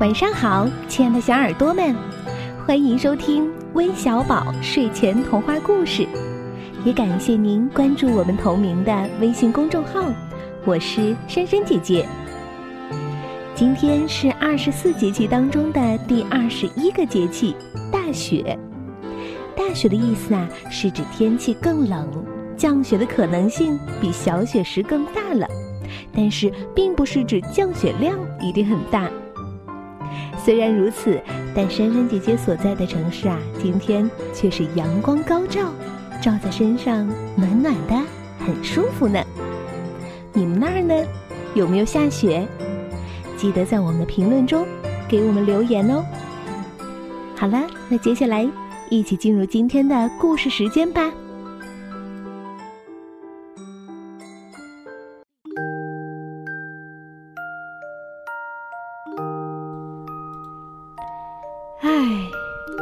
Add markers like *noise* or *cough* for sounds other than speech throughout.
晚上好，亲爱的小耳朵们，欢迎收听微小宝睡前童话故事，也感谢您关注我们同名的微信公众号。我是珊珊姐姐。今天是二十四节气当中的第二十一个节气——大雪。大雪的意思啊，是指天气更冷，降雪的可能性比小雪时更大了。但是，并不是指降雪量一定很大。虽然如此，但珊珊姐姐所在的城市啊，今天却是阳光高照，照在身上暖暖的，很舒服呢。你们那儿呢，有没有下雪？记得在我们的评论中给我们留言哦。好了，那接下来一起进入今天的故事时间吧。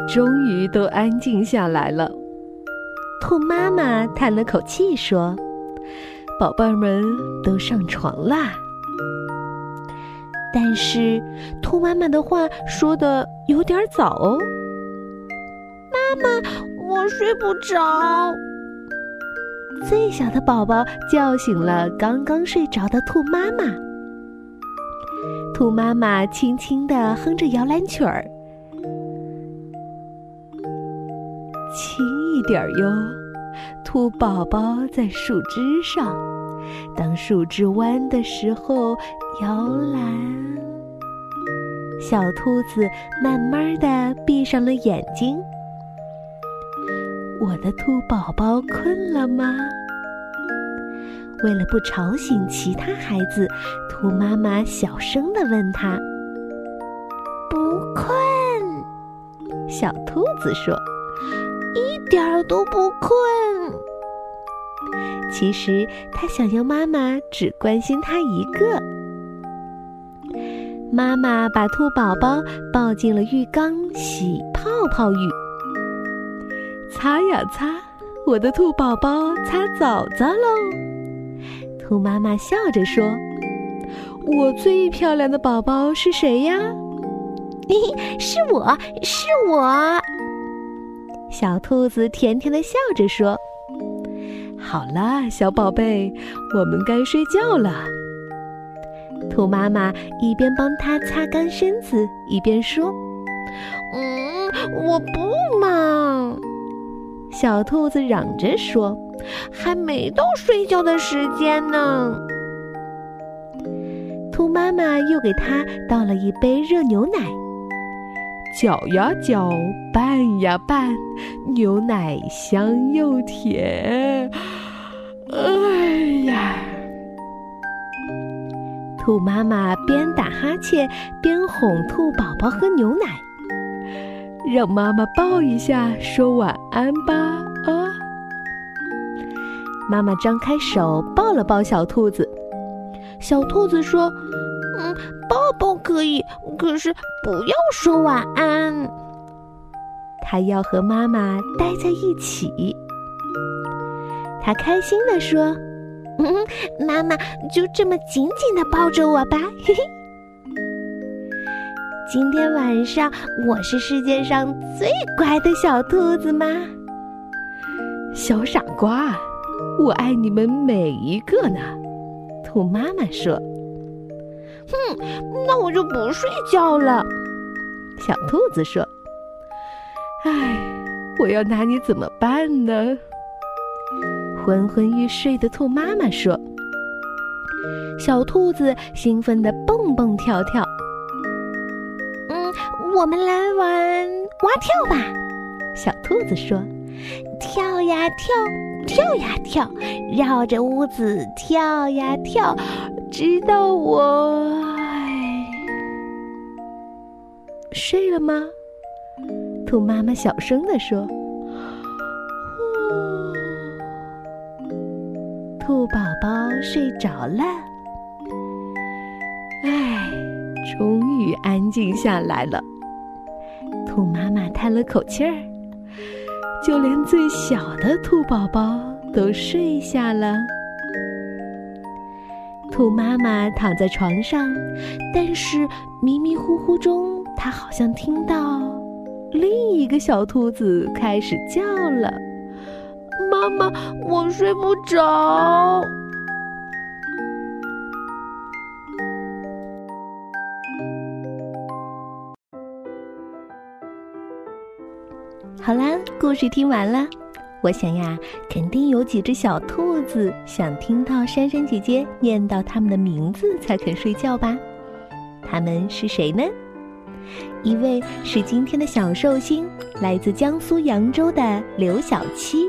终于都安静下来了。兔妈妈叹了口气说：“宝贝儿们都上床啦。”但是兔妈妈的话说的有点早哦。妈妈，我睡不着。最小的宝宝叫醒了刚刚睡着的兔妈妈。兔妈妈轻轻地哼着摇篮曲儿。轻一点哟，兔宝宝在树枝上，当树枝弯的时候摇篮。小兔子慢慢的闭上了眼睛。我的兔宝宝困了吗？为了不吵醒其他孩子，兔妈妈小声的问他：“不困？”小兔子说。点儿都不困。其实他想要妈妈只关心他一个。妈妈把兔宝宝抱进了浴缸洗泡泡浴。擦呀擦，我的兔宝宝擦澡澡喽。兔妈妈笑着说：“我最漂亮的宝宝是谁呀？”“ *laughs* 嘿嘿，是我是我。”小兔子甜甜的笑着说：“好啦，小宝贝，我们该睡觉了。”兔妈妈一边帮它擦干身子，一边说：“嗯，我不嘛。”小兔子嚷着说：“还没到睡觉的时间呢。”兔妈妈又给它倒了一杯热牛奶。搅呀搅，拌呀拌，牛奶香又甜。哎呀！兔妈妈边打哈欠边哄兔宝宝喝牛奶，让妈妈抱一下，说晚安吧。啊！妈妈张开手抱了抱小兔子，小兔子说。嗯，抱抱可以，可是不要说晚安。他要和妈妈待在一起。他开心地说：“嗯，*laughs* 妈妈就这么紧紧的抱着我吧。”嘿嘿。今天晚上我是世界上最乖的小兔子吗？小傻瓜，我爱你们每一个呢。兔妈妈说。哼，那我就不睡觉了。小兔子说：“唉，我要拿你怎么办呢？”昏昏欲睡的兔妈妈说：“小兔子兴奋的蹦蹦跳跳。”嗯，我们来玩蛙跳吧。小兔子说：“跳呀跳，跳呀跳，绕着屋子跳呀跳。”直到我睡了吗？兔妈妈小声地说：“兔宝宝睡着了。”唉，终于安静下来了。兔妈妈叹了口气儿，就连最小的兔宝宝都睡下了。兔妈妈躺在床上，但是迷迷糊糊中，他好像听到另一个小兔子开始叫了：“妈妈，我睡不着。”好啦，故事听完了。我想呀，肯定有几只小兔子想听到珊珊姐姐念到它们的名字才肯睡觉吧？他们是谁呢？一位是今天的小寿星，来自江苏扬州的刘小七。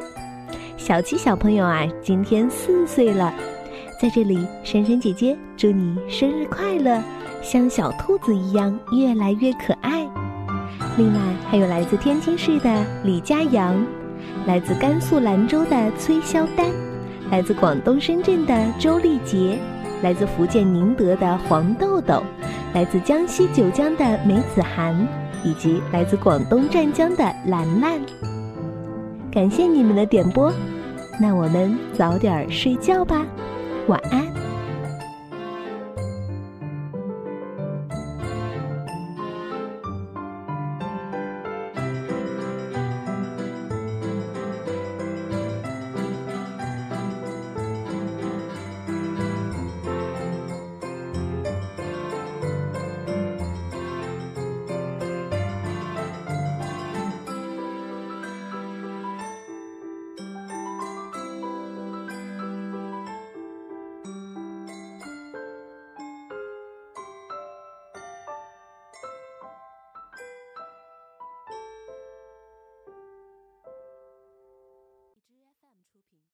小七小朋友啊，今天四岁了，在这里，珊珊姐姐祝你生日快乐，像小兔子一样越来越可爱。另外还有来自天津市的李佳阳，来自甘肃兰州的崔肖丹，来自广东深圳的周丽杰，来自福建宁德的黄豆豆，来自江西九江的梅子涵，以及来自广东湛江的兰兰。感谢你们的点播，那我们早点睡觉吧，晚安。